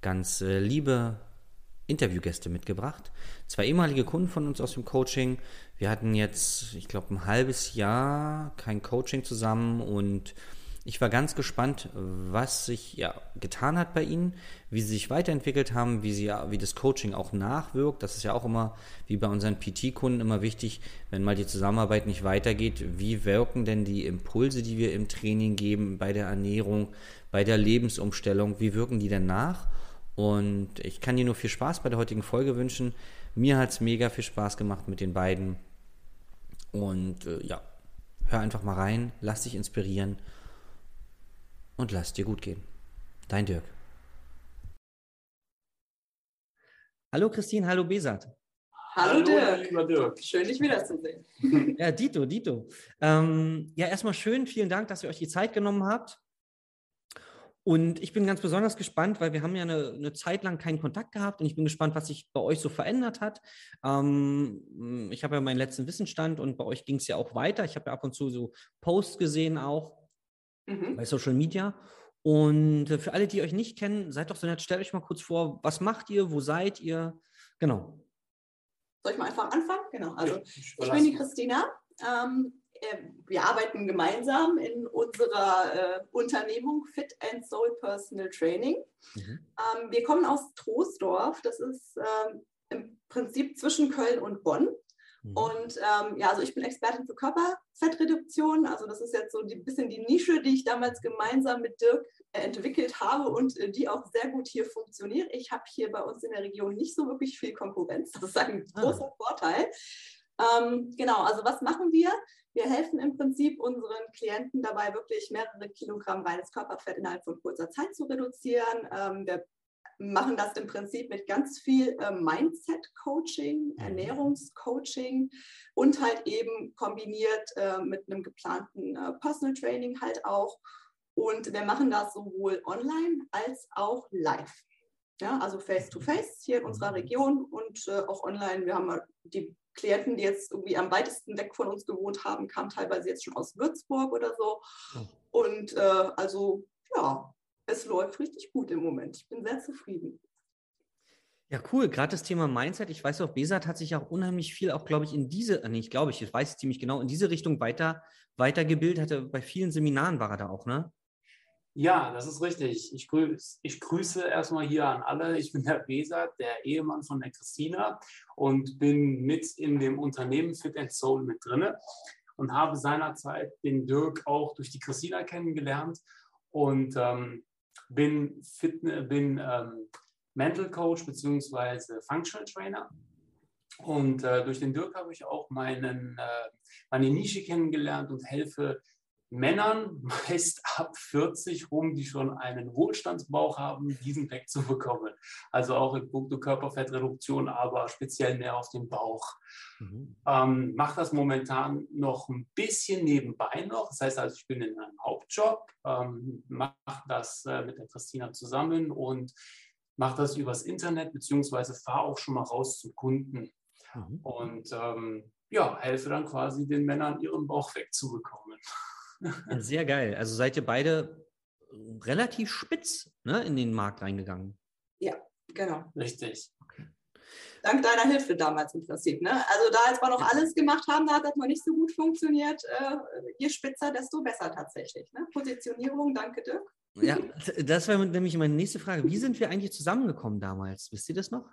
ganz äh, liebe Interviewgäste mitgebracht. Zwei ehemalige Kunden von uns aus dem Coaching. Wir hatten jetzt, ich glaube, ein halbes Jahr kein Coaching zusammen und ich war ganz gespannt, was sich ja getan hat bei Ihnen, wie Sie sich weiterentwickelt haben, wie, Sie, wie das Coaching auch nachwirkt. Das ist ja auch immer, wie bei unseren PT-Kunden, immer wichtig, wenn mal die Zusammenarbeit nicht weitergeht. Wie wirken denn die Impulse, die wir im Training geben, bei der Ernährung, bei der Lebensumstellung, wie wirken die denn nach? Und ich kann dir nur viel Spaß bei der heutigen Folge wünschen. Mir hat es mega viel Spaß gemacht mit den beiden. Und äh, ja, hör einfach mal rein, lass dich inspirieren und lass dir gut gehen. Dein Dirk. Hallo Christine, hallo Besat. Hallo, hallo Dirk. Lieber Dirk. Schön, dich wiederzusehen. ja, Dito, Dito. Ähm, ja, erstmal schön, vielen Dank, dass ihr euch die Zeit genommen habt. Und ich bin ganz besonders gespannt, weil wir haben ja eine, eine, Zeit lang keinen Kontakt gehabt und ich bin gespannt, was sich bei euch so verändert hat. Ähm, ich habe ja meinen letzten Wissensstand und bei euch ging es ja auch weiter. Ich habe ja ab und zu so Posts gesehen auch mhm. bei Social Media. Und äh, für alle, die euch nicht kennen, seid doch so nett, stellt euch mal kurz vor, was macht ihr, wo seid ihr? Genau. Soll ich mal einfach anfangen? Genau. Also ich, ich bin die Christina. Ähm, äh, wir arbeiten gemeinsam in unserer äh, Unternehmung Fit and Soul Personal Training. Mhm. Ähm, wir kommen aus Troisdorf. Das ist ähm, im Prinzip zwischen Köln und Bonn. Mhm. Und ähm, ja, also ich bin Expertin für Körperfettreduktion. Also das ist jetzt so ein bisschen die Nische, die ich damals gemeinsam mit Dirk äh, entwickelt habe und äh, die auch sehr gut hier funktioniert. Ich habe hier bei uns in der Region nicht so wirklich viel Konkurrenz. Das ist ein ah. großer ah. Vorteil. Ähm, genau, also was machen wir? Wir helfen im Prinzip unseren Klienten dabei, wirklich mehrere Kilogramm reines Körperfett innerhalb von kurzer Zeit zu reduzieren. Ähm, wir machen das im Prinzip mit ganz viel äh, Mindset-Coaching, mhm. Ernährungscoaching und halt eben kombiniert äh, mit einem geplanten äh, Personal Training halt auch. Und wir machen das sowohl online als auch live. Ja, also face-to-face hier in unserer mhm. Region und äh, auch online. Wir haben die Klienten, die jetzt irgendwie am weitesten weg von uns gewohnt haben, kamen teilweise jetzt schon aus Würzburg oder so. Oh. Und äh, also ja, es läuft richtig gut im Moment. Ich bin sehr zufrieden. Ja, cool. Gerade das Thema Mindset. Ich weiß auch, Besat hat sich auch unheimlich viel, auch glaube ich, in diese, äh, nee, ich glaube, ich weiß ziemlich genau, in diese Richtung weiter, weitergebildet. Hatte bei vielen Seminaren war er da auch, ne? Ja, das ist richtig. Ich grüße, ich grüße erstmal hier an alle. Ich bin der Besat, der Ehemann von der Christina und bin mit in dem Unternehmen Fit and Soul mit drin und habe seinerzeit den Dirk auch durch die Christina kennengelernt und ähm, bin, Fitne, bin ähm, Mental Coach bzw. Functional Trainer. Und äh, durch den Dirk habe ich auch meinen, äh, meine Nische kennengelernt und helfe Männern, meist ab 40 rum, die schon einen Wohlstandsbauch haben, diesen wegzubekommen. Also auch in puncto Körperfettreduktion, aber speziell mehr auf den Bauch. Mhm. Ähm, Mache das momentan noch ein bisschen nebenbei noch. Das heißt also, ich bin in einem Hauptjob, ähm, mache das äh, mit der Christina zusammen und mache das übers Internet, beziehungsweise fahre auch schon mal raus zum Kunden. mhm. und ähm, ja, helfe dann quasi den Männern ihren Bauch wegzubekommen. Sehr geil. Also seid ihr beide relativ spitz ne, in den Markt reingegangen. Ja, genau. Richtig. Dank deiner Hilfe damals im Prinzip. Ne? Also da, als wir noch alles gemacht haben, da hat das noch nicht so gut funktioniert. Äh, je spitzer, desto besser tatsächlich. Ne? Positionierung, danke Dirk. Ja, das wäre nämlich meine nächste Frage. Wie sind wir eigentlich zusammengekommen damals? Wisst ihr das noch?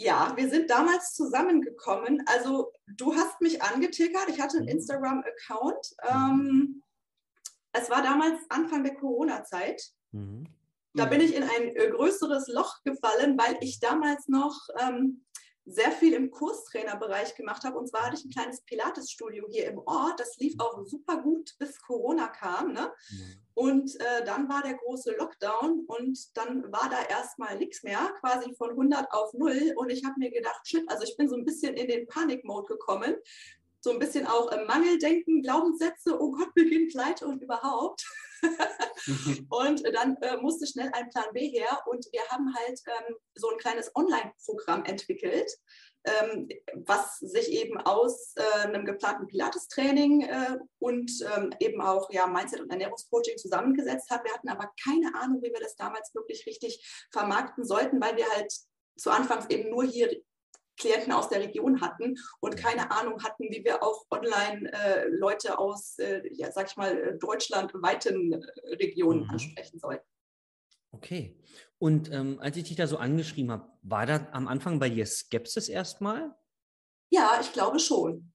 Ja, wir sind damals zusammengekommen. Also du hast mich angetickert. Ich hatte einen mhm. Instagram-Account. Ähm, es war damals Anfang der Corona-Zeit. Mhm. Da bin ich in ein äh, größeres Loch gefallen, weil ich damals noch ähm, sehr viel im Kurstrainerbereich gemacht habe. Und zwar hatte ich ein kleines Pilates-Studio hier im Ort. Das lief auch super gut, bis Corona kam. Ne? Mhm. Und äh, dann war der große Lockdown und dann war da erstmal nichts mehr, quasi von 100 auf 0. Und ich habe mir gedacht, shit, also ich bin so ein bisschen in den Panik-Mode gekommen. So ein bisschen auch im Mangeldenken, Glaubenssätze, oh Gott, beginnt Leid und überhaupt. Mhm. und dann äh, musste schnell ein Plan B her und wir haben halt ähm, so ein kleines Online-Programm entwickelt, ähm, was sich eben aus äh, einem geplanten Pilates-Training äh, und ähm, eben auch ja, Mindset- und Ernährungscoaching zusammengesetzt hat. Wir hatten aber keine Ahnung, wie wir das damals wirklich richtig vermarkten sollten, weil wir halt zu Anfangs eben nur hier Klienten aus der Region hatten und keine Ahnung hatten, wie wir auch online äh, Leute aus, äh, ja, sag ich mal, äh, deutschlandweiten äh, Regionen mhm. ansprechen sollten. Okay. Und ähm, als ich dich da so angeschrieben habe, war da am Anfang bei dir Skepsis erstmal? Ja, ich glaube schon.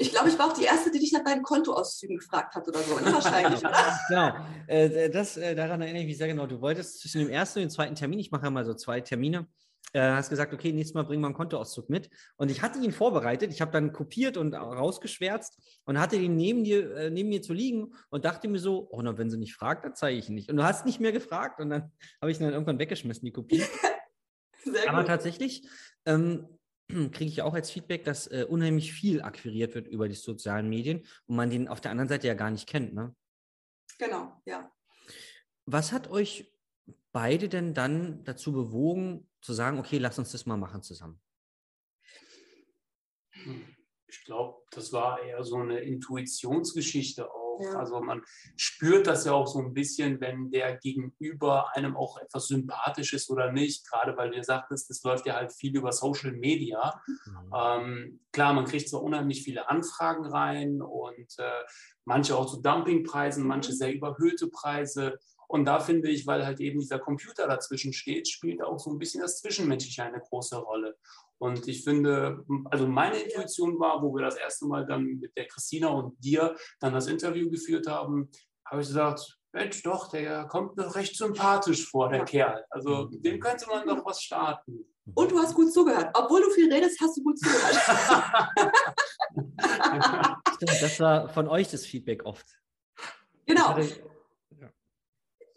Ich glaube, ich war auch die Erste, die dich nach deinen Kontoauszügen gefragt hat oder so. Ne? Wahrscheinlich, oder? Genau. Äh, das, äh, daran erinnere ich mich sehr genau. Du wolltest zwischen dem ersten und dem zweiten Termin, ich mache ja mal so zwei Termine, äh, hast gesagt, okay, nächstes Mal bringen wir einen Kontoauszug mit. Und ich hatte ihn vorbereitet, ich habe dann kopiert und rausgeschwärzt und hatte ihn neben, dir, äh, neben mir zu liegen und dachte mir so, oh, na, wenn sie nicht fragt, dann zeige ich ihn nicht. Und du hast nicht mehr gefragt und dann habe ich ihn dann irgendwann weggeschmissen, die Kopie. Sehr Aber tatsächlich ähm, kriege ich auch als Feedback, dass äh, unheimlich viel akquiriert wird über die sozialen Medien und man den auf der anderen Seite ja gar nicht kennt, ne? Genau, ja. Was hat euch beide denn dann dazu bewogen, zu sagen, okay, lass uns das mal machen zusammen? Ich glaube, das war eher so eine Intuitionsgeschichte auch. Ja. Also man spürt das ja auch so ein bisschen, wenn der Gegenüber einem auch etwas sympathisch ist oder nicht. Gerade weil du sagtest, das läuft ja halt viel über Social Media. Mhm. Ähm, klar, man kriegt zwar unheimlich viele Anfragen rein und äh, manche auch zu Dumpingpreisen, manche sehr überhöhte Preise. Und da finde ich, weil halt eben dieser Computer dazwischen steht, spielt auch so ein bisschen das Zwischenmenschliche eine große Rolle. Und ich finde, also meine Intuition war, wo wir das erste Mal dann mit der Christina und dir dann das Interview geführt haben, habe ich gesagt, Mensch, doch, der kommt mir recht sympathisch vor, der. Kerl. Also dem könnte man doch was starten. Und du hast gut zugehört. Obwohl du viel redest, hast du gut zugehört. Stimmt, das war von euch das Feedback oft. Genau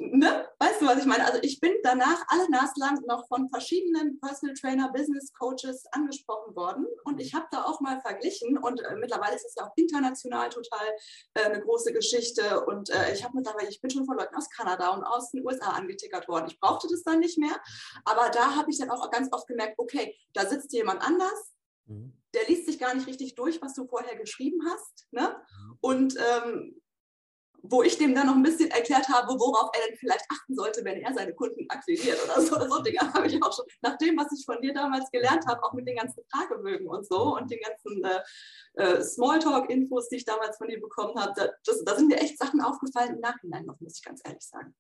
ne? Weißt du, was ich meine? Also ich bin danach alle naslang noch von verschiedenen Personal Trainer, Business Coaches angesprochen worden und ich habe da auch mal verglichen und äh, mittlerweile ist es ja auch international total äh, eine große Geschichte und äh, ich habe mittlerweile, ich bin schon von Leuten aus Kanada und aus den USA angetickert worden. Ich brauchte das dann nicht mehr, aber da habe ich dann auch ganz oft gemerkt, okay, da sitzt jemand anders, mhm. der liest sich gar nicht richtig durch, was du vorher geschrieben hast. Ne? Und ähm, wo ich dem dann noch ein bisschen erklärt habe, worauf er denn vielleicht achten sollte, wenn er seine Kunden akquiriert oder so. So Dinge habe ich auch schon, nach dem, was ich von dir damals gelernt habe, auch mit den ganzen Fragebögen und so und den ganzen äh, äh, Smalltalk-Infos, die ich damals von dir bekommen habe, da, das, da sind mir echt Sachen aufgefallen im Nachhinein noch, muss ich ganz ehrlich sagen.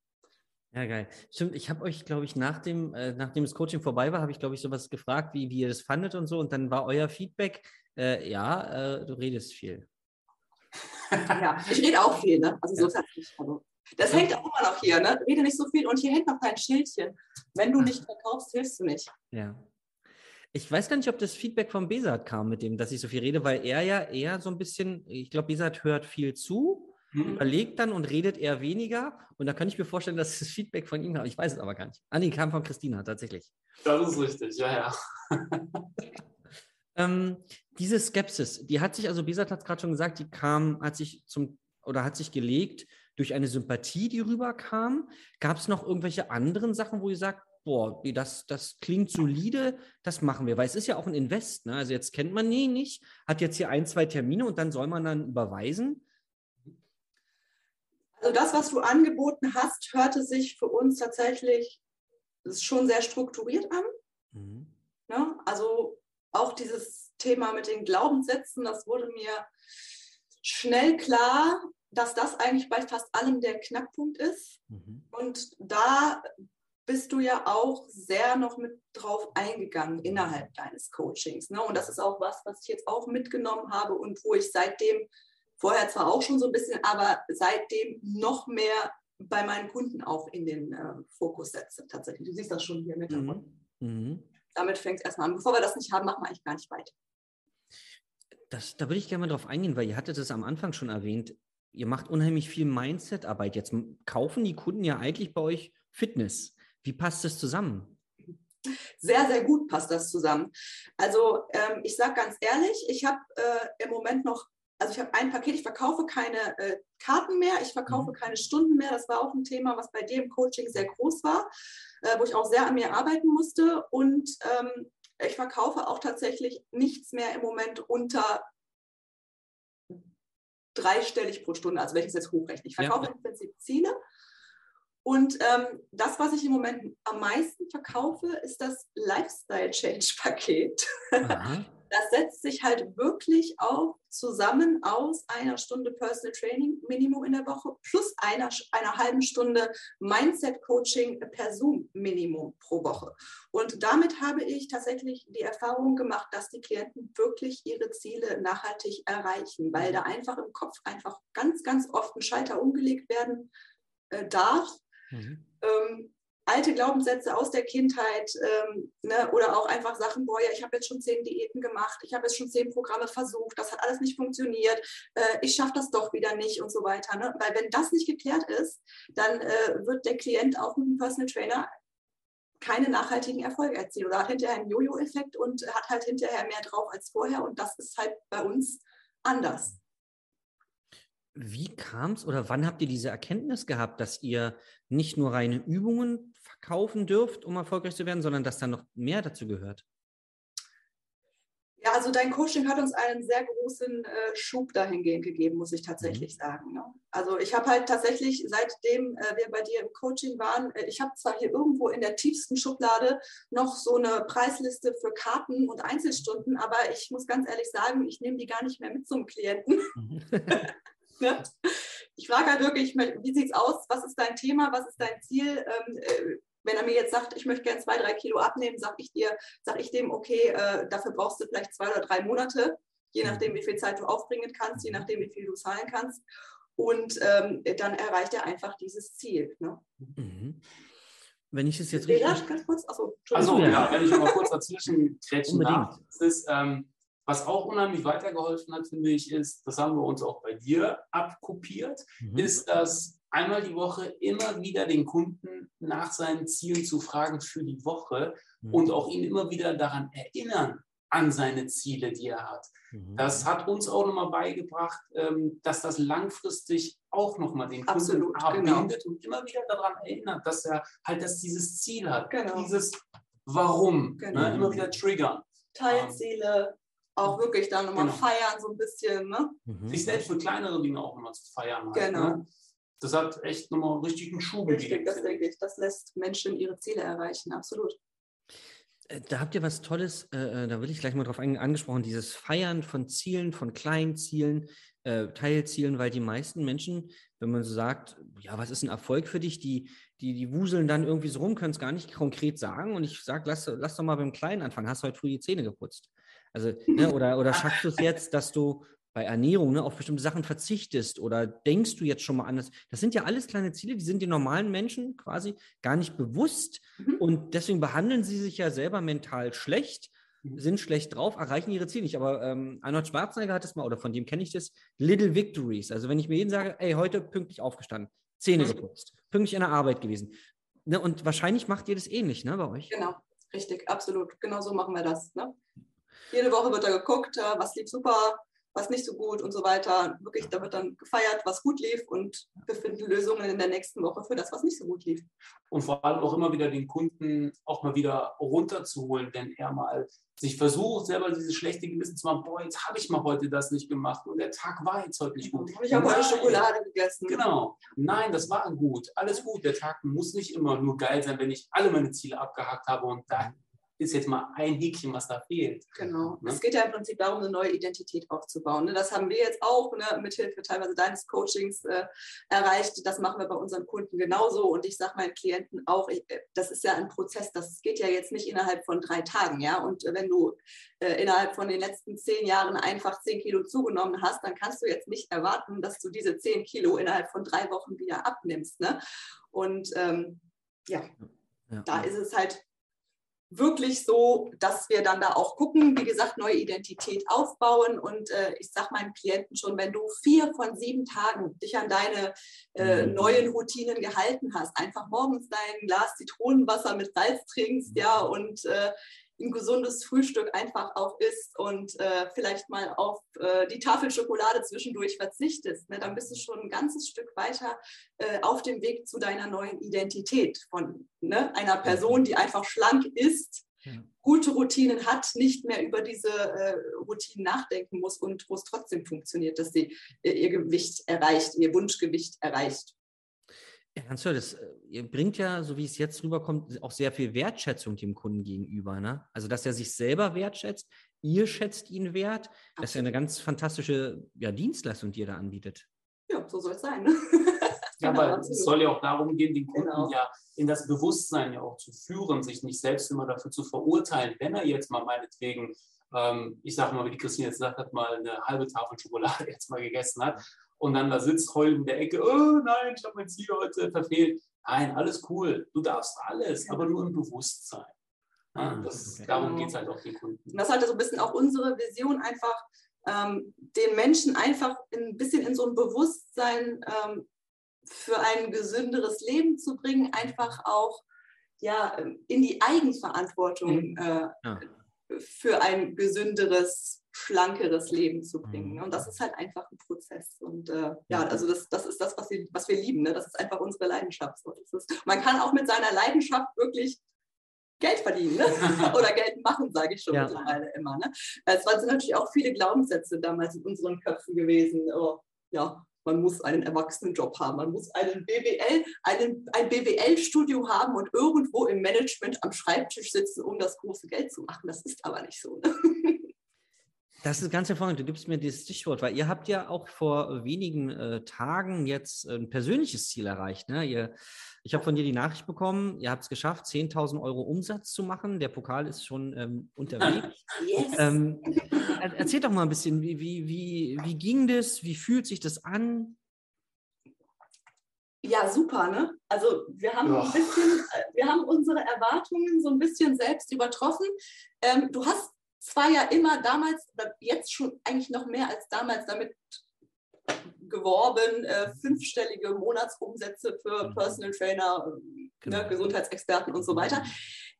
Ja, geil. Stimmt, ich habe euch, glaube ich, nach dem, äh, nachdem das Coaching vorbei war, habe ich, glaube ich, sowas gefragt, wie, wie ihr das fandet und so. Und dann war euer Feedback, äh, ja, äh, du redest viel ja, ich rede auch viel, ne? Also so ist das nicht. Also, das hängt auch immer noch hier, ne? Rede nicht so viel und hier hängt noch dein Schildchen. Wenn du nicht verkaufst, hilfst du nicht. Ja. Ich weiß gar nicht, ob das Feedback von Besat kam mit dem, dass ich so viel rede, weil er ja eher so ein bisschen, ich glaube, Besat hört viel zu, mhm. überlegt dann und redet eher weniger. Und da kann ich mir vorstellen, dass das Feedback von ihm kam. Ich weiß es aber gar nicht. Ah, nee, kam von Christina tatsächlich. Das ist richtig, ja, ja. Ähm, diese Skepsis, die hat sich, also Besat hat es gerade schon gesagt, die kam, hat sich zum oder hat sich gelegt durch eine Sympathie, die rüberkam. Gab es noch irgendwelche anderen Sachen, wo ihr sagt, boah, das, das klingt solide, das machen wir. Weil es ist ja auch ein Invest. Ne? Also jetzt kennt man ihn nicht, hat jetzt hier ein, zwei Termine und dann soll man dann überweisen. Also das, was du angeboten hast, hörte sich für uns tatsächlich schon sehr strukturiert an. Mhm. Ne? Also auch dieses Thema mit den Glaubenssätzen, das wurde mir schnell klar, dass das eigentlich bei fast allem der Knackpunkt ist. Mhm. Und da bist du ja auch sehr noch mit drauf eingegangen innerhalb deines Coachings. Ne? Und das ist auch was, was ich jetzt auch mitgenommen habe und wo ich seitdem, vorher zwar auch schon so ein bisschen, aber seitdem noch mehr bei meinen Kunden auch in den äh, Fokus setze tatsächlich. Du siehst das schon hier mit davon. Mhm. Damit fängt es erstmal an. Bevor wir das nicht haben, machen wir eigentlich gar nicht weiter. Das, da würde ich gerne mal drauf eingehen, weil ihr hattet es am Anfang schon erwähnt ihr macht unheimlich viel Mindset-Arbeit. Jetzt kaufen die Kunden ja eigentlich bei euch Fitness. Wie passt das zusammen? Sehr, sehr gut passt das zusammen. Also ähm, ich sage ganz ehrlich, ich habe äh, im Moment noch, also ich habe ein Paket, ich verkaufe keine äh, Karten mehr, ich verkaufe mhm. keine Stunden mehr. Das war auch ein Thema, was bei dir im Coaching sehr groß war, äh, wo ich auch sehr an mir arbeiten musste. Und ähm, ich verkaufe auch tatsächlich nichts mehr im Moment unter dreistellig pro Stunde, also wenn ich es jetzt hochrechne. Ich verkaufe ja. im Prinzip Ziele. Und ähm, das, was ich im Moment am meisten verkaufe, ist das Lifestyle Change Paket. Das setzt sich halt wirklich auch zusammen aus einer Stunde Personal Training Minimum in der Woche plus einer, einer halben Stunde Mindset Coaching per Zoom Minimum pro Woche. Und damit habe ich tatsächlich die Erfahrung gemacht, dass die Klienten wirklich ihre Ziele nachhaltig erreichen, weil da einfach im Kopf einfach ganz, ganz oft ein Schalter umgelegt werden äh, darf. Mhm. Ähm, alte Glaubenssätze aus der Kindheit ähm, ne, oder auch einfach Sachen, boah, ja, ich habe jetzt schon zehn Diäten gemacht, ich habe jetzt schon zehn Programme versucht, das hat alles nicht funktioniert, äh, ich schaffe das doch wieder nicht und so weiter. Ne? Weil wenn das nicht geklärt ist, dann äh, wird der Klient auch mit dem Personal Trainer keine nachhaltigen Erfolge erzielen oder hat hinterher einen Jojo-Effekt und hat halt hinterher mehr drauf als vorher und das ist halt bei uns anders. Wie kam es oder wann habt ihr diese Erkenntnis gehabt, dass ihr nicht nur reine Übungen verkaufen dürft, um erfolgreich zu werden, sondern dass da noch mehr dazu gehört? Ja, also dein Coaching hat uns einen sehr großen äh, Schub dahingehend gegeben, muss ich tatsächlich mhm. sagen. Ne? Also ich habe halt tatsächlich, seitdem äh, wir bei dir im Coaching waren, äh, ich habe zwar hier irgendwo in der tiefsten Schublade noch so eine Preisliste für Karten und Einzelstunden, aber ich muss ganz ehrlich sagen, ich nehme die gar nicht mehr mit zum Klienten. Mhm. Ne? Ich frage halt wirklich, wie sieht es aus? Was ist dein Thema? Was ist dein Ziel? Ähm, äh, wenn er mir jetzt sagt, ich möchte gerne zwei, drei Kilo abnehmen, sage ich dir, sage ich dem, okay, äh, dafür brauchst du vielleicht zwei oder drei Monate, je nachdem, wie viel Zeit du aufbringen kannst, je nachdem, wie viel du zahlen kannst. Und ähm, dann erreicht er einfach dieses Ziel. Ne? Mhm. Wenn ich es jetzt richtig. Ja, ganz kurz. Achso, also, ja, wenn ich mal kurz dazwischen kretschen darf. Das ist, ähm, was auch unheimlich weitergeholfen hat, finde ich, ist, das haben wir uns auch bei dir abkopiert, mhm. ist, dass einmal die Woche immer wieder den Kunden nach seinen Zielen zu fragen für die Woche mhm. und auch ihn immer wieder daran erinnern, an seine Ziele, die er hat. Mhm. Das hat uns auch nochmal beigebracht, ähm, dass das langfristig auch nochmal den Kunden verbindet genau. und immer wieder daran erinnert, dass er halt dass dieses Ziel hat, genau. dieses Warum, ne, genau. ne, immer wieder triggern. Teilziele, auch wirklich dann nochmal genau. feiern, so ein bisschen. Ne? Mhm. Sich selbst für kleinere Dinge auch nochmal zu feiern. Halt, genau. Ne? Das hat echt nochmal richtig einen Schub Richtig, das denke ich. Das lässt Menschen ihre Ziele erreichen, absolut. Äh, da habt ihr was Tolles, äh, äh, da will ich gleich mal drauf ein, angesprochen, dieses Feiern von Zielen, von kleinen Zielen, äh, Teilzielen, weil die meisten Menschen, wenn man so sagt, ja, was ist ein Erfolg für dich, die, die, die wuseln dann irgendwie so rum, können es gar nicht konkret sagen. Und ich sage, lass, lass doch mal beim Kleinen anfangen. Hast du heute früh die Zähne geputzt? Also, ne, oder, oder schaffst du es jetzt, dass du bei Ernährung ne, auf bestimmte Sachen verzichtest oder denkst du jetzt schon mal anders? Das sind ja alles kleine Ziele, die sind den normalen Menschen quasi gar nicht bewusst mhm. und deswegen behandeln sie sich ja selber mental schlecht, mhm. sind schlecht drauf, erreichen ihre Ziele nicht. Aber ähm, Arnold Schwarzenegger hat es mal, oder von dem kenne ich das, Little Victories. Also wenn ich mir jeden sage, ey, heute pünktlich aufgestanden, Zähne mhm. geputzt, pünktlich in der Arbeit gewesen. Ne, und wahrscheinlich macht ihr das ähnlich, ne, bei euch? Genau, richtig, absolut. Genau so machen wir das. Ne? Jede Woche wird da geguckt, äh, was lief super, was nicht so gut und so weiter. Wirklich, da wird dann gefeiert, was gut lief und wir finden Lösungen in der nächsten Woche für das, was nicht so gut lief. Und vor allem auch immer wieder den Kunden auch mal wieder runterzuholen, wenn er mal sich versucht, selber dieses schlechte Gewissen zu machen, boah, jetzt habe ich mal heute das nicht gemacht und der Tag war jetzt heute nicht gut. Ich habe heute Schokolade gegessen. Genau. Nein, das war gut. Alles gut. Der Tag muss nicht immer nur geil sein, wenn ich alle meine Ziele abgehakt habe und da ist jetzt mal ein Häkchen, was da fehlt. Genau. Ne? Es geht ja im Prinzip darum, eine neue Identität aufzubauen. Ne? Das haben wir jetzt auch ne, mithilfe teilweise deines Coachings äh, erreicht. Das machen wir bei unseren Kunden genauso. Und ich sage meinen Klienten auch, ich, äh, das ist ja ein Prozess, das geht ja jetzt nicht innerhalb von drei Tagen. Ja? Und wenn du äh, innerhalb von den letzten zehn Jahren einfach zehn Kilo zugenommen hast, dann kannst du jetzt nicht erwarten, dass du diese zehn Kilo innerhalb von drei Wochen wieder abnimmst. Ne? Und ähm, ja, ja, da ist es halt wirklich so, dass wir dann da auch gucken, wie gesagt, neue Identität aufbauen. Und äh, ich sage meinen Klienten schon, wenn du vier von sieben Tagen dich an deine äh, mhm. neuen Routinen gehalten hast, einfach morgens dein Glas Zitronenwasser mit Salz trinkst, ja, und äh, ein gesundes Frühstück einfach auch isst und äh, vielleicht mal auf äh, die Tafel Schokolade zwischendurch verzichtest, ne, dann bist du schon ein ganzes Stück weiter äh, auf dem Weg zu deiner neuen Identität von ne, einer Person, die einfach schlank ist, ja. gute Routinen hat, nicht mehr über diese äh, Routinen nachdenken muss und wo es trotzdem funktioniert, dass sie äh, ihr Gewicht erreicht, ihr Wunschgewicht erreicht. Ja, ganz toll. Das ihr bringt ja, so wie es jetzt rüberkommt, auch sehr viel Wertschätzung dem Kunden gegenüber. Ne? Also, dass er sich selber wertschätzt, ihr schätzt ihn wert. Das ist ja eine ganz fantastische ja, Dienstleistung, die ihr da anbietet. Ja, so soll es sein. Ne? ja, genau, aber es soll ja auch darum gehen, den Kunden genau. ja in das Bewusstsein ja auch zu führen, sich nicht selbst immer dafür zu verurteilen, wenn er jetzt mal meinetwegen ähm, ich sage mal, wie die Christine jetzt gesagt hat, mal eine halbe Tafel Schokolade jetzt mal gegessen hat und dann da sitzt heulend in der Ecke, oh nein, ich habe mein Ziel heute verfehlt. Nein, alles cool. Du darfst alles, aber nur im Bewusstsein. Ja, ah, das, okay. Darum geht es halt auch den Kunden. Das ist halt so ein bisschen auch unsere Vision, einfach ähm, den Menschen einfach ein bisschen in so ein Bewusstsein ähm, für ein gesünderes Leben zu bringen, einfach auch ja, in die Eigenverantwortung mhm. äh, ja. für ein gesünderes schlankeres Leben zu bringen. Mhm. Und das ist halt einfach ein Prozess. Und äh, ja, also das, das ist das, was wir, was wir lieben. Ne? Das ist einfach unsere Leidenschaft. So, ist, man kann auch mit seiner Leidenschaft wirklich Geld verdienen ne? oder Geld machen, sage ich schon ja. mittlerweile immer. Ne? Es waren natürlich auch viele Glaubenssätze damals in unseren Köpfen gewesen. Oh, ja, man muss einen Erwachsenenjob haben, man muss einen BWL, einen, ein BWL-Studio haben und irgendwo im Management am Schreibtisch sitzen, um das große Geld zu machen. Das ist aber nicht so. Ne? Das ist ganz hervorragend. Du gibst mir dieses Stichwort, weil ihr habt ja auch vor wenigen äh, Tagen jetzt ein persönliches Ziel erreicht. Ne? Ihr, ich habe von dir die Nachricht bekommen, ihr habt es geschafft, 10.000 Euro Umsatz zu machen. Der Pokal ist schon ähm, unterwegs. Yes. Ähm, erzähl doch mal ein bisschen, wie, wie, wie, wie ging das? Wie fühlt sich das an? Ja, super, ne? Also wir haben ein bisschen, äh, wir haben unsere Erwartungen so ein bisschen selbst übertroffen. Ähm, du hast zwar ja immer damals, jetzt schon eigentlich noch mehr als damals damit geworben, äh, fünfstellige Monatsumsätze für mhm. Personal Trainer, äh, genau. ne, Gesundheitsexperten und so weiter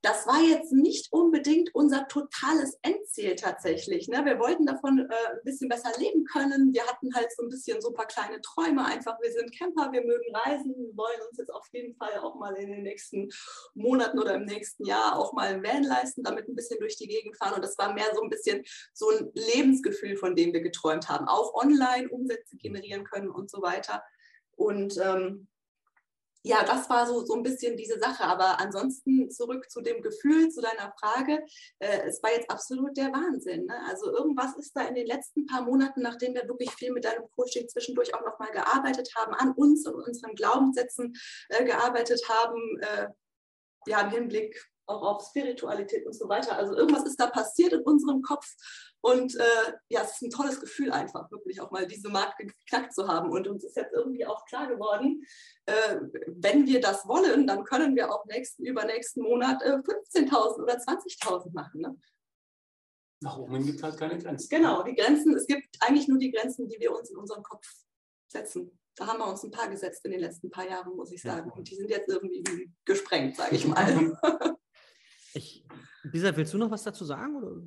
das war jetzt nicht unbedingt unser totales Endziel tatsächlich. Ne? Wir wollten davon äh, ein bisschen besser leben können. Wir hatten halt so ein bisschen so ein paar kleine Träume. Einfach, wir sind Camper, wir mögen reisen, wir wollen uns jetzt auf jeden Fall auch mal in den nächsten Monaten oder im nächsten Jahr auch mal ein Van leisten, damit ein bisschen durch die Gegend fahren. Und das war mehr so ein bisschen so ein Lebensgefühl, von dem wir geträumt haben. Auch online Umsätze generieren können und so weiter. Und ähm, ja, das war so, so ein bisschen diese Sache. Aber ansonsten zurück zu dem Gefühl, zu deiner Frage. Äh, es war jetzt absolut der Wahnsinn. Ne? Also irgendwas ist da in den letzten paar Monaten, nachdem wir wirklich viel mit deinem Coaching zwischendurch auch nochmal gearbeitet haben, an uns und unseren Glaubenssätzen äh, gearbeitet haben, äh, ja, im Hinblick auch auf Spiritualität und so weiter. Also irgendwas ist da passiert in unserem Kopf. Und äh, ja, es ist ein tolles Gefühl einfach, wirklich auch mal diese Marke geknackt zu haben. Und uns ist jetzt irgendwie auch klar geworden, äh, wenn wir das wollen, dann können wir auch nächsten, übernächsten Monat äh, 15.000 oder 20.000 machen. Ne? Nach oben gibt es halt keine Grenzen. Genau, die Grenzen, es gibt eigentlich nur die Grenzen, die wir uns in unserem Kopf setzen. Da haben wir uns ein paar gesetzt in den letzten paar Jahren, muss ich sagen. Und die sind jetzt irgendwie gesprengt, sage ich mal. Ich, Lisa, willst du noch was dazu sagen? Oder?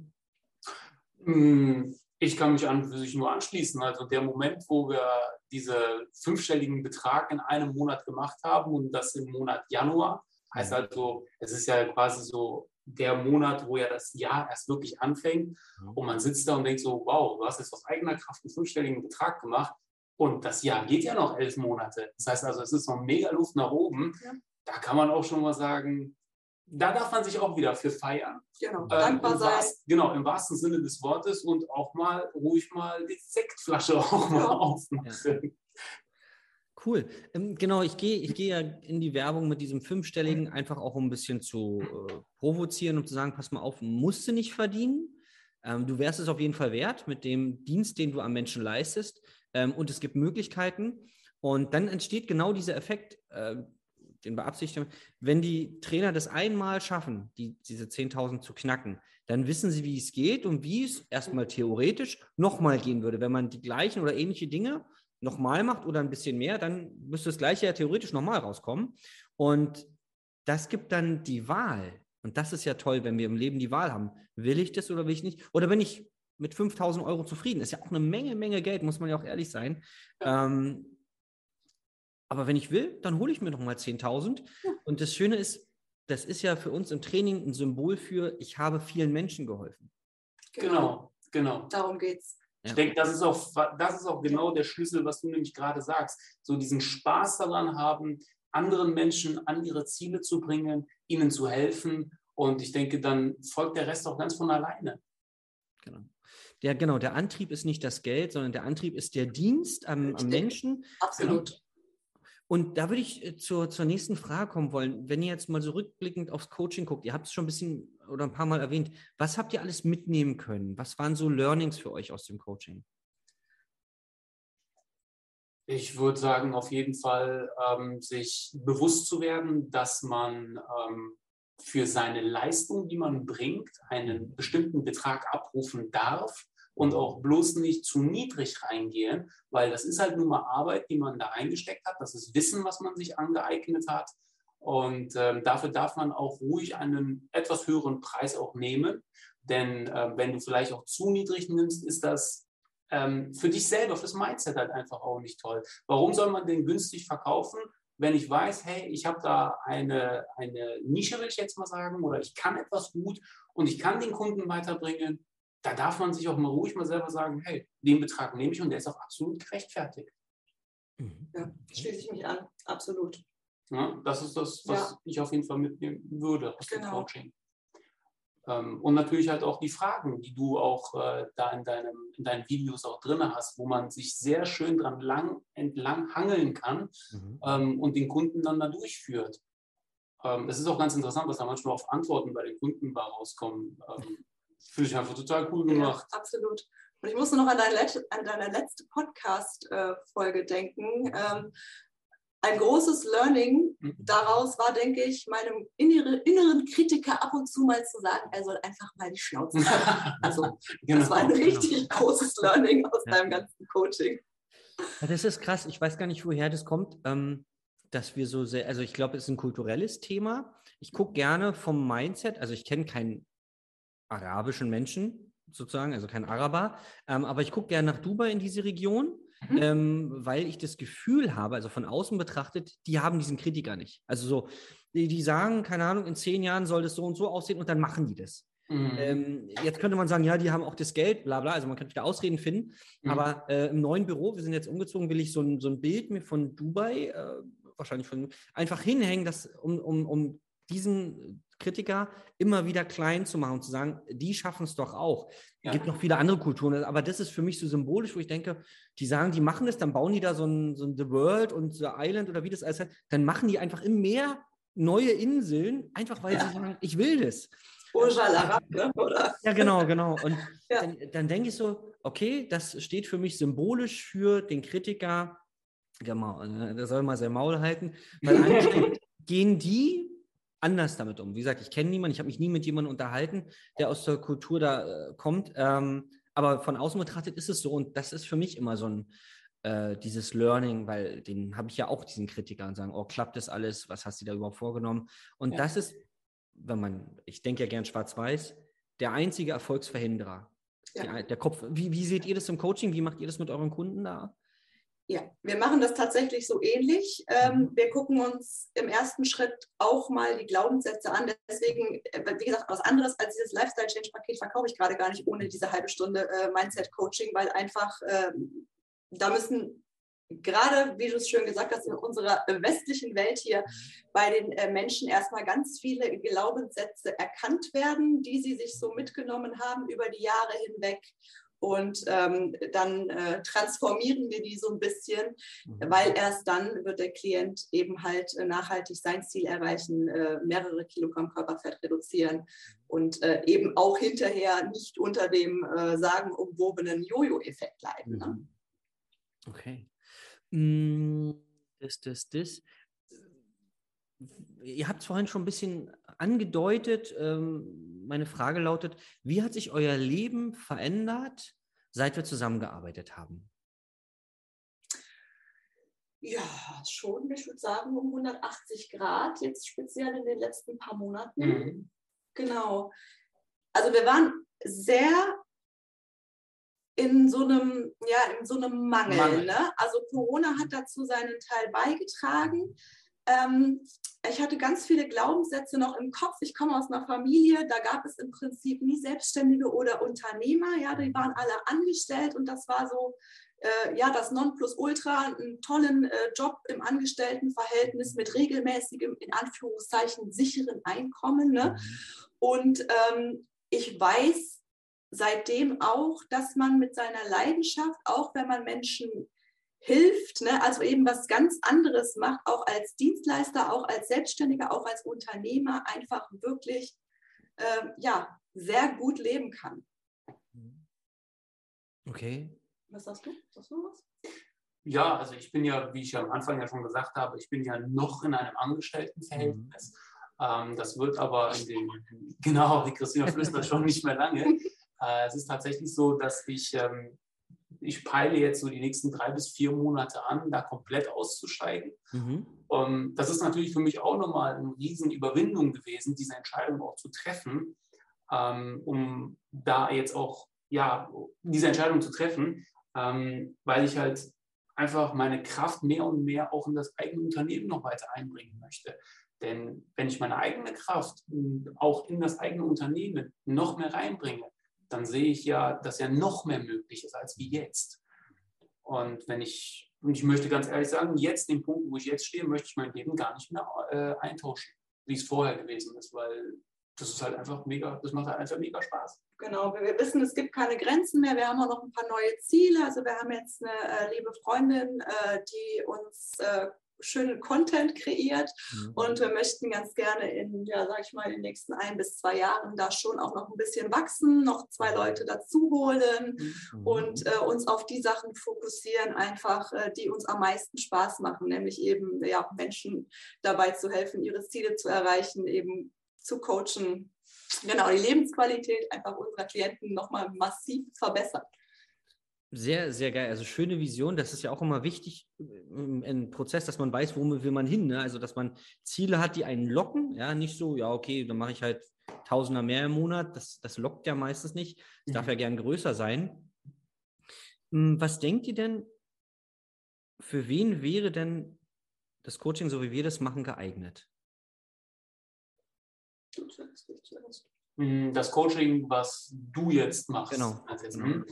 Hm, Ich kann mich an für sich nur anschließen. Also der Moment, wo wir diesen fünfstelligen Betrag in einem Monat gemacht haben und das im Monat Januar, heißt mhm. also, es ist ja quasi so der Monat, wo ja das Jahr erst wirklich anfängt. Mhm. Und man sitzt da und denkt so, wow, du hast jetzt aus eigener Kraft einen fünfstelligen Betrag gemacht. Und das Jahr geht ja noch elf Monate. Das heißt also, es ist noch mega Luft nach oben. Ja. Da kann man auch schon mal sagen, da darf man sich auch wieder für feiern. Genau, äh, dankbar sein. genau, im wahrsten Sinne des Wortes und auch mal ruhig mal die Sektflasche auch mal ja. aufmachen. Ja. Cool. Ähm, genau, ich gehe ich geh ja in die Werbung mit diesem fünfstelligen, einfach auch um ein bisschen zu äh, provozieren und zu sagen, pass mal auf, musst du nicht verdienen. Ähm, du wärst es auf jeden Fall wert mit dem Dienst, den du am Menschen leistest. Ähm, und es gibt Möglichkeiten. Und dann entsteht genau dieser Effekt, äh, den beabsichtigen, wenn die Trainer das einmal schaffen, die, diese 10.000 zu knacken, dann wissen sie, wie es geht und wie es erstmal theoretisch nochmal gehen würde. Wenn man die gleichen oder ähnliche Dinge nochmal macht oder ein bisschen mehr, dann müsste das gleiche ja theoretisch nochmal rauskommen. Und das gibt dann die Wahl. Und das ist ja toll, wenn wir im Leben die Wahl haben. Will ich das oder will ich nicht? Oder bin ich mit 5000 Euro zufrieden? Ist ja auch eine Menge, Menge Geld, muss man ja auch ehrlich sein. Ja. Ähm, aber wenn ich will, dann hole ich mir nochmal 10.000. Ja. Und das Schöne ist, das ist ja für uns im Training ein Symbol für, ich habe vielen Menschen geholfen. Genau, genau. Darum geht's. Ich ja. denke, das ist, auch, das ist auch genau der Schlüssel, was du nämlich gerade sagst. So diesen Spaß daran haben, anderen Menschen an ihre Ziele zu bringen, ihnen zu helfen. Und ich denke, dann folgt der Rest auch ganz von alleine. Genau. Der, genau, der Antrieb ist nicht das Geld, sondern der Antrieb ist der Dienst am, am Menschen. Absolut. Und da würde ich äh, zur, zur nächsten Frage kommen wollen. Wenn ihr jetzt mal so rückblickend aufs Coaching guckt, ihr habt es schon ein bisschen oder ein paar Mal erwähnt, was habt ihr alles mitnehmen können? Was waren so Learnings für euch aus dem Coaching? Ich würde sagen, auf jeden Fall ähm, sich bewusst zu werden, dass man ähm, für seine Leistung, die man bringt, einen bestimmten Betrag abrufen darf und auch bloß nicht zu niedrig reingehen, weil das ist halt nur mal Arbeit, die man da reingesteckt hat. Das ist Wissen, was man sich angeeignet hat. Und ähm, dafür darf man auch ruhig einen etwas höheren Preis auch nehmen. Denn äh, wenn du vielleicht auch zu niedrig nimmst, ist das ähm, für dich selber, fürs Mindset halt einfach auch nicht toll. Warum soll man den günstig verkaufen, wenn ich weiß, hey, ich habe da eine, eine Nische, will ich jetzt mal sagen, oder ich kann etwas gut und ich kann den Kunden weiterbringen, da darf man sich auch mal ruhig mal selber sagen, hey, den Betrag nehme ich und der ist auch absolut gerechtfertigt. Mhm. Ja, schließe ich mich an, absolut. Ja, das ist das, was ja. ich auf jeden Fall mitnehmen würde aus genau. dem Coaching. Ähm, und natürlich halt auch die Fragen, die du auch äh, da in, deinem, in deinen Videos auch drin hast, wo man sich sehr schön dran lang, entlang hangeln kann mhm. ähm, und den Kunden dann da durchführt. Ähm, es ist auch ganz interessant, dass da manchmal auf Antworten bei den Kunden rauskommen. Ähm, Finde ich einfach total cool gemacht. Ja, absolut. Und ich musste noch an deine, an deine letzte Podcast-Folge äh, denken. Ähm, ein großes Learning mhm. daraus war, denke ich, meinem inneren Kritiker ab und zu mal zu sagen, er soll einfach mal die Schnauze halten. Also, genau, das war ein genau. richtig genau. großes Learning aus ja. deinem ganzen Coaching. Das ist krass. Ich weiß gar nicht, woher das kommt, ähm, dass wir so sehr, also ich glaube, es ist ein kulturelles Thema. Ich gucke gerne vom Mindset, also ich kenne keinen arabischen Menschen sozusagen, also kein Araber. Ähm, aber ich gucke gerne nach Dubai in diese Region, mhm. ähm, weil ich das Gefühl habe, also von außen betrachtet, die haben diesen Kritiker nicht. Also so, die, die sagen, keine Ahnung, in zehn Jahren soll das so und so aussehen und dann machen die das. Mhm. Ähm, jetzt könnte man sagen, ja, die haben auch das Geld, bla bla, also man könnte wieder Ausreden finden. Mhm. Aber äh, im neuen Büro, wir sind jetzt umgezogen, will ich so ein, so ein Bild mir von Dubai, äh, wahrscheinlich von, einfach hinhängen, dass, um, um, um diesen Kritiker immer wieder klein zu machen und zu sagen, die schaffen es doch auch. Es gibt noch viele andere Kulturen, aber das ist für mich so symbolisch, wo ich denke, die sagen, die machen es, dann bauen die da so ein, so ein The World und The Island oder wie das alles heißt, dann machen die einfach im Meer neue Inseln, einfach weil ja. sie sagen, ich will das. Ne, oder? Ja, genau, genau. Und ja. dann, dann denke ich so, okay, das steht für mich symbolisch für den Kritiker, genau, äh, der soll mal sein Maul halten, weil eigentlich gehen die anders damit um. Wie gesagt, ich kenne niemanden, ich habe mich nie mit jemandem unterhalten, der aus der Kultur da äh, kommt. Ähm, aber von außen betrachtet ist es so und das ist für mich immer so ein äh, dieses Learning, weil den habe ich ja auch diesen Kritiker und sagen, oh, klappt das alles? Was hast du da überhaupt vorgenommen? Und ja. das ist, wenn man, ich denke ja gern schwarz-weiß, der einzige Erfolgsverhinderer. Ja. der Kopf. Wie, wie seht ihr das im Coaching? Wie macht ihr das mit euren Kunden da? Ja, wir machen das tatsächlich so ähnlich. Ähm, mhm. wir gucken uns im ersten Schritt auch mal die Glaubenssätze an. Deswegen, äh, wie gesagt, was anderes als dieses Lifestyle-Change-Paket verkaufe ich gerade gar nicht ohne diese halbe Stunde äh, Mindset-Coaching, weil einfach ähm, da müssen gerade, wie du es schön gesagt hast, in unserer westlichen Welt hier bei den äh, Menschen erstmal ganz viele Glaubenssätze erkannt werden, die sie sich so mitgenommen haben über die Jahre hinweg und ähm, dann äh, transformieren wir die so ein bisschen, mhm. weil erst dann wird der Klient eben halt äh, nachhaltig sein Ziel erreichen, äh, mehrere Kilogramm Körperfett reduzieren und äh, eben auch hinterher nicht unter dem äh, sagenumwobenen Jojo-Effekt leiden. Ne? Mhm. Okay. Mm, das, das, das. Ihr habt es vorhin schon ein bisschen angedeutet. Ähm, meine Frage lautet, wie hat sich euer Leben verändert, seit wir zusammengearbeitet haben? Ja, schon, ich würde sagen, um 180 Grad, jetzt speziell in den letzten paar Monaten. Mhm. Genau. Also wir waren sehr in so einem, ja, in so einem Mangel. Mangel. Ne? Also Corona hat dazu seinen Teil beigetragen. Ähm, ich hatte ganz viele Glaubenssätze noch im Kopf. Ich komme aus einer Familie, da gab es im Prinzip nie Selbstständige oder Unternehmer. Ja, die waren alle angestellt und das war so, äh, ja, das Nonplusultra, einen tollen äh, Job im Angestelltenverhältnis mit regelmäßigem, in Anführungszeichen, sicheren Einkommen. Ne? Und ähm, ich weiß seitdem auch, dass man mit seiner Leidenschaft, auch wenn man Menschen hilft, ne? also eben was ganz anderes macht, auch als Dienstleister, auch als Selbstständiger, auch als Unternehmer, einfach wirklich äh, ja, sehr gut leben kann. Okay. Was sagst du? Sagst du was? Ja, also ich bin ja, wie ich am Anfang ja schon gesagt habe, ich bin ja noch in einem Angestelltenverhältnis. Mhm. Ähm, das wird aber in dem, genau, die Christina flüstert schon nicht mehr lange. Äh, es ist tatsächlich so, dass ich ähm, ich peile jetzt so die nächsten drei bis vier Monate an, da komplett auszusteigen. Mhm. Um, ähm, das ist natürlich für mich auch nochmal eine riesen Überwindung gewesen, diese Entscheidung auch zu treffen, ähm, um da jetzt auch, ja, diese Entscheidung zu treffen, ähm, weil ich halt einfach meine Kraft mehr und mehr auch in das eigene Unternehmen noch weiter einbringen möchte. Denn wenn ich meine eigene Kraft auch in das eigene Unternehmen noch mehr reinbringe, dann sehe ich ja, dass ja noch mehr möglich ist als wie jetzt. Und wenn ich, und ich möchte ganz ehrlich sagen, jetzt den Punkt, wo ich jetzt stehe, möchte ich mein Leben gar nicht mehr äh, eintauschen, wie es vorher gewesen ist, weil das ist halt einfach mega, das macht halt einfach mega Spaß. Genau, wir wissen, es gibt keine Grenzen mehr. Wir haben auch noch ein paar neue Ziele. Also wir haben jetzt eine äh, liebe Freundin, äh, die uns äh, schönen Content kreiert mhm. und wir möchten ganz gerne in, ja, sag ich mal, in den nächsten ein bis zwei Jahren da schon auch noch ein bisschen wachsen, noch zwei. Leute dazu holen mhm. und äh, uns auf die Sachen fokussieren, einfach, äh, die uns am meisten Spaß machen, nämlich eben ja, Menschen dabei zu helfen, ihre Ziele zu erreichen, eben zu coachen. Genau, die Lebensqualität einfach unserer Klienten nochmal massiv verbessern. Sehr, sehr geil. Also schöne Vision. Das ist ja auch immer wichtig im, Prozess, dass man weiß, wo will man hin. Ne? Also dass man Ziele hat, die einen locken. Ja, nicht so, ja, okay, dann mache ich halt Tausender mehr im Monat. Das, das lockt ja meistens nicht. Es mhm. darf ja gern größer sein. Hm, was denkt ihr denn, für wen wäre denn das Coaching, so wie wir das machen, geeignet? Hm, das Coaching, was du jetzt machst. Genau. Also jetzt, genau.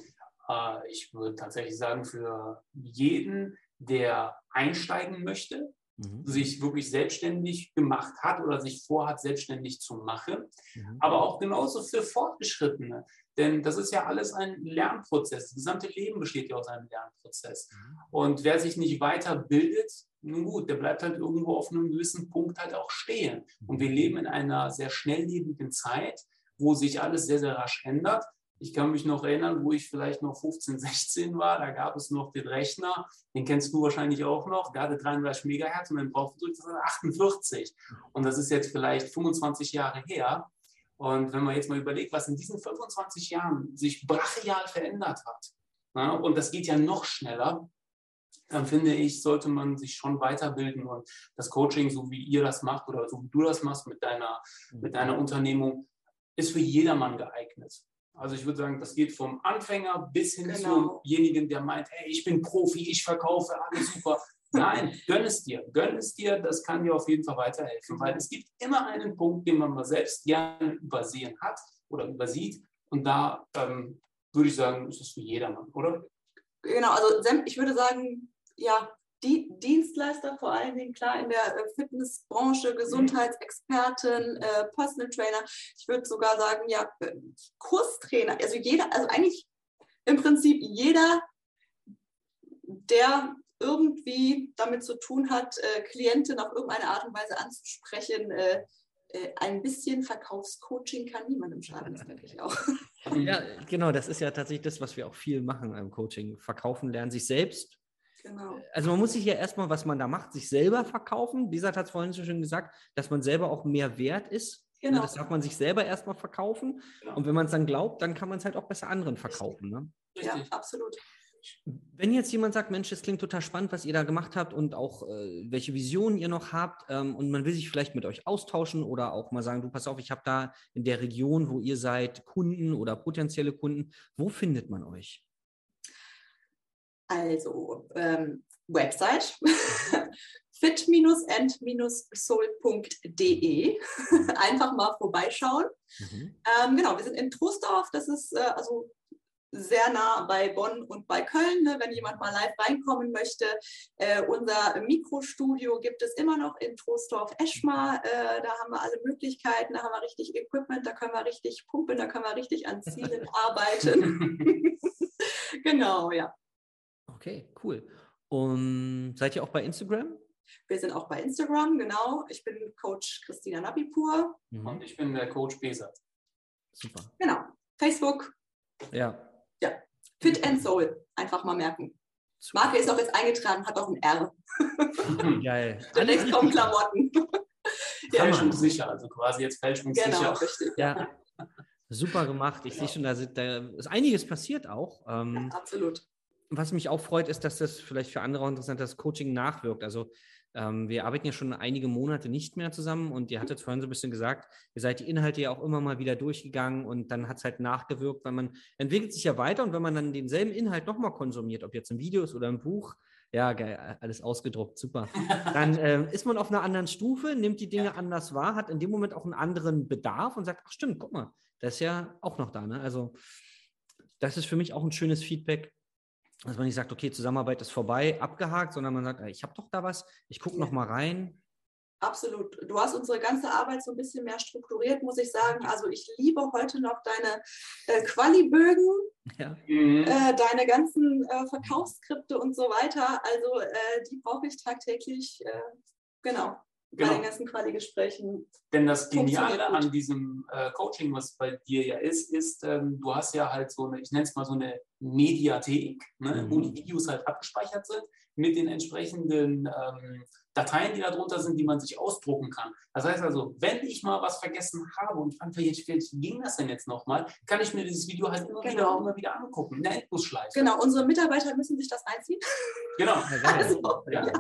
Äh, ich würde tatsächlich sagen, für jeden, der einsteigen möchte, mhm. sich wirklich selbstständig gemacht hat oder sich vorhat, selbstständig zu machen, mhm. aber auch genauso für Fortgeschrittene. Denn das ist ja alles ein Lernprozess. Das gesamte Leben besteht ja aus einem Lernprozess. Mhm. Und wer sich nicht weiterbildet, nun gut, der bleibt halt irgendwo auf einem gewissen Punkt halt auch stehen. Und wir leben in einer sehr schnelllebigen Zeit, wo sich alles sehr, sehr rasch ändert. Ich kann mich noch erinnern, wo ich vielleicht noch 15, 16 war, da gab es noch den Rechner, den kennst du wahrscheinlich auch noch, der hatte 33 Megahertz und dann braucht drückt 48. Und das ist jetzt vielleicht 25 Jahre her. Und wenn man jetzt mal überlegt, was in diesen 25 Jahren sich brachial verändert hat, na, und das geht ja noch schneller, dann finde ich, sollte man sich schon weiterbilden und das Coaching, so wie ihr das macht oder so wie du das machst mit deiner, mit deiner Unternehmung, ist für jedermann geeignet. Also ich würde sagen, das geht vom Anfänger bis hin genau. zumjenigen, der meint, hey, ich bin Profi, ich verkaufe, alles super. Nein, gönn es dir, gönn es dir, das kann dir auf jeden Fall weiterhelfen, weil es gibt immer einen Punkt, den man mal selbst gerne übersehen hat oder übersieht. Und da ähm, würde ich sagen, ist es für jedermann, oder? Genau, also ich würde sagen, ja, die Dienstleister vor allen Dingen, klar, in der äh, Fitnessbranche, Gesundheitsexperten, äh, Personal Trainer. Ich würde sogar sagen, ja, äh, Kurstrainer. Also jeder, also eigentlich im Prinzip jeder, der irgendwie damit zu tun hat, äh, Klienten auf irgendeine Art und Weise anzusprechen, äh, äh, ein bisschen Verkaufscoaching kann niemandem schaden, das denke ich auch. Ja, genau, das ist ja tatsächlich das, was wir auch viel machen im Coaching. Verkaufen lernen, sich selbst Genau. Also man muss sich ja erstmal, was man da macht, sich selber verkaufen. Lisa hat es vorhin so schön gesagt, dass man selber auch mehr wert ist. Genau. Das darf man sich selber erstmal verkaufen. Genau. Und wenn man es dann glaubt, dann kann man es halt auch besser anderen verkaufen. Ne? Ja, absolut. Wenn jetzt jemand sagt, Mensch, das klingt total spannend, was ihr da gemacht habt und auch äh, welche Visionen ihr noch habt ähm, und man will sich vielleicht mit euch austauschen oder auch mal sagen, du pass auf, ich habe da in der Region, wo ihr seid, Kunden oder potenzielle Kunden, wo findet man euch? Also ähm, Website fit-end-soul.de. Einfach mal vorbeischauen. Mhm. Ähm, genau, wir sind in Trostorf. Das ist äh, also sehr nah bei Bonn und bei Köln, ne, wenn jemand mal live reinkommen möchte. Äh, unser Mikrostudio gibt es immer noch in Trostorf-Eschmar. Äh, da haben wir alle Möglichkeiten, da haben wir richtig Equipment, da können wir richtig pumpen, da können wir richtig an Zielen arbeiten. genau, ja. Okay, cool. Und seid ihr auch bei Instagram? Wir sind auch bei Instagram, genau. Ich bin Coach Christina Napipur. Mhm. Und ich bin der Coach Besat. Super. Genau. Facebook. Ja. Ja. Fit and Soul. Einfach mal merken. Marke ist auch jetzt eingetragen, hat auch ein R. Geil. Demnächst kommen Klamotten. ja. Fälschungssicher, also quasi jetzt fälschungssicher. Genau, richtig. Ja. Super gemacht. Ich ja. sehe schon, da, da, ist einiges passiert auch. Ähm, ja, absolut was mich auch freut, ist, dass das vielleicht für andere auch interessant ist, dass Coaching nachwirkt. Also ähm, wir arbeiten ja schon einige Monate nicht mehr zusammen und ihr hattet vorhin so ein bisschen gesagt, ihr seid die Inhalte ja auch immer mal wieder durchgegangen und dann hat es halt nachgewirkt, weil man entwickelt sich ja weiter und wenn man dann denselben Inhalt nochmal konsumiert, ob jetzt ein Video ist oder ein Buch, ja, geil, alles ausgedruckt, super. Dann äh, ist man auf einer anderen Stufe, nimmt die Dinge ja. anders wahr, hat in dem Moment auch einen anderen Bedarf und sagt, ach stimmt, guck mal, das ist ja auch noch da. Ne? Also das ist für mich auch ein schönes Feedback, dass man nicht sagt, okay, Zusammenarbeit ist vorbei, abgehakt, sondern man sagt, ich habe doch da was, ich gucke ja. noch mal rein. Absolut. Du hast unsere ganze Arbeit so ein bisschen mehr strukturiert, muss ich sagen. Also ich liebe heute noch deine äh, Quali-Bögen, ja. Mhm. äh, deine ganzen äh, Verkaufsskripte und so weiter. Also äh, die brauche ich tagtäglich. Äh, genau genau. bei den ganzen Quali-Gesprächen. Denn das Geniale an diesem äh, Coaching, was bei dir ja ist, ist, ähm, du hast ja halt so eine, ich nenne es mal so eine Mediathek, ne, mhm. wo die Videos halt abgespeichert sind mit den entsprechenden ähm, Dateien, die da drunter sind, die man sich ausdrucken kann. Das heißt also, wenn ich mal was vergessen habe und fand, wie ging das denn jetzt nochmal, kann ich mir dieses Video halt immer, genau. wieder, immer wieder angucken, in der Endlosschleife. Genau, unsere Mitarbeiter müssen sich das einziehen. Genau. also, ja. ja.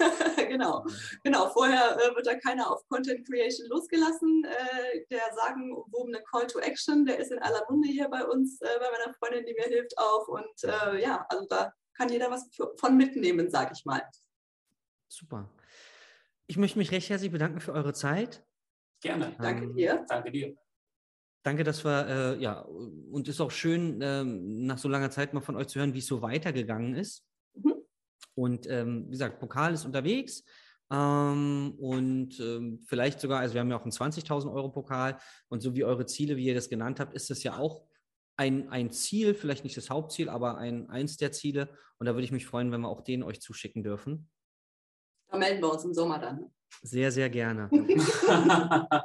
genau. genau. Vorher äh, wird da keiner auf Content Creation losgelassen. Äh, der sagenumwobene Call to Action, der ist in aller Munde hier bei uns, äh, bei meiner Freundin, die mir hilft auch. Und äh, ja, also da kann jeder was für, von mitnehmen, sage ich mal. Super. Ich möchte mich recht herzlich bedanken für eure Zeit. Gerne. Danke ähm, dir. Danke dir. Danke, dass wir, äh, ja, und ist auch schön, äh, nach so langer Zeit mal von euch zu hören, wie es so weitergegangen ist. Und ähm, wie gesagt, Pokal ist unterwegs. Ähm, und ähm, vielleicht sogar, also wir haben ja auch einen 20.000 Euro Pokal und so wie eure Ziele, wie ihr das genannt habt, ist das ja auch ein, ein Ziel, vielleicht nicht das Hauptziel, aber ein, eins der Ziele. Und da würde ich mich freuen, wenn wir auch den euch zuschicken dürfen. Da melden wir uns im Sommer dann. Sehr, sehr gerne.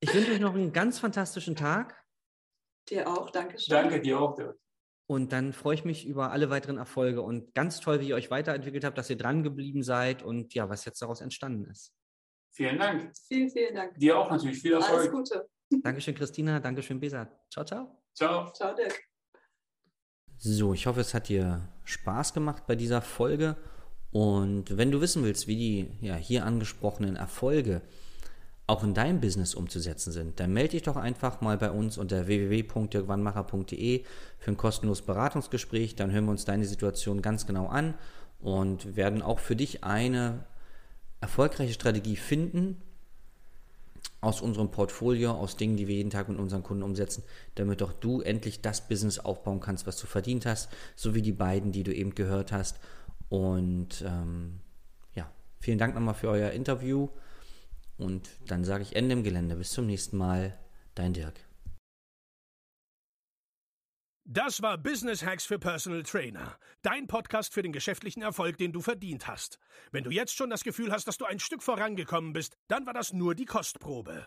ich wünsche euch noch einen ganz fantastischen Tag. Dir auch, danke schön. Danke dir auch, Dirk. Und dann freue ich mich über alle weiteren Erfolge und ganz toll, wie ihr euch weiterentwickelt habt, dass ihr dran geblieben seid und ja, was jetzt daraus entstanden ist. Vielen Dank. Vielen, vielen Dank. Dir auch natürlich. Viel Erfolg. Alles Gute. Dankeschön, Christina. Dankeschön, Besat. Ciao, ciao. Ciao. Ciao, Dirk. So, ich hoffe, es hat dir Spaß gemacht bei dieser Folge. Und wenn du wissen willst, wie die ja, hier angesprochenen Erfolge auch in deinem Business umzusetzen sind, dann melde dich doch einfach mal bei uns unter www.dirkwannmacher.de für ein kostenloses Beratungsgespräch. Dann hören wir uns deine Situation ganz genau an und werden auch für dich eine erfolgreiche Strategie finden aus unserem Portfolio, aus Dingen, die wir jeden Tag mit unseren Kunden umsetzen, damit auch du endlich das Business aufbauen kannst, was du verdient hast, so wie die beiden, die du eben gehört hast. Und ähm, ja, vielen Dank nochmal für euer Interview. Und dann sage ich Ende im Gelände. Bis zum nächsten Mal. Dein Dirk. Das war Business Hacks für Personal Trainer. Dein Podcast für den geschäftlichen Erfolg, den du verdient hast. Wenn du jetzt schon das Gefühl hast, dass du ein Stück vorangekommen bist, dann war das nur die Kostprobe.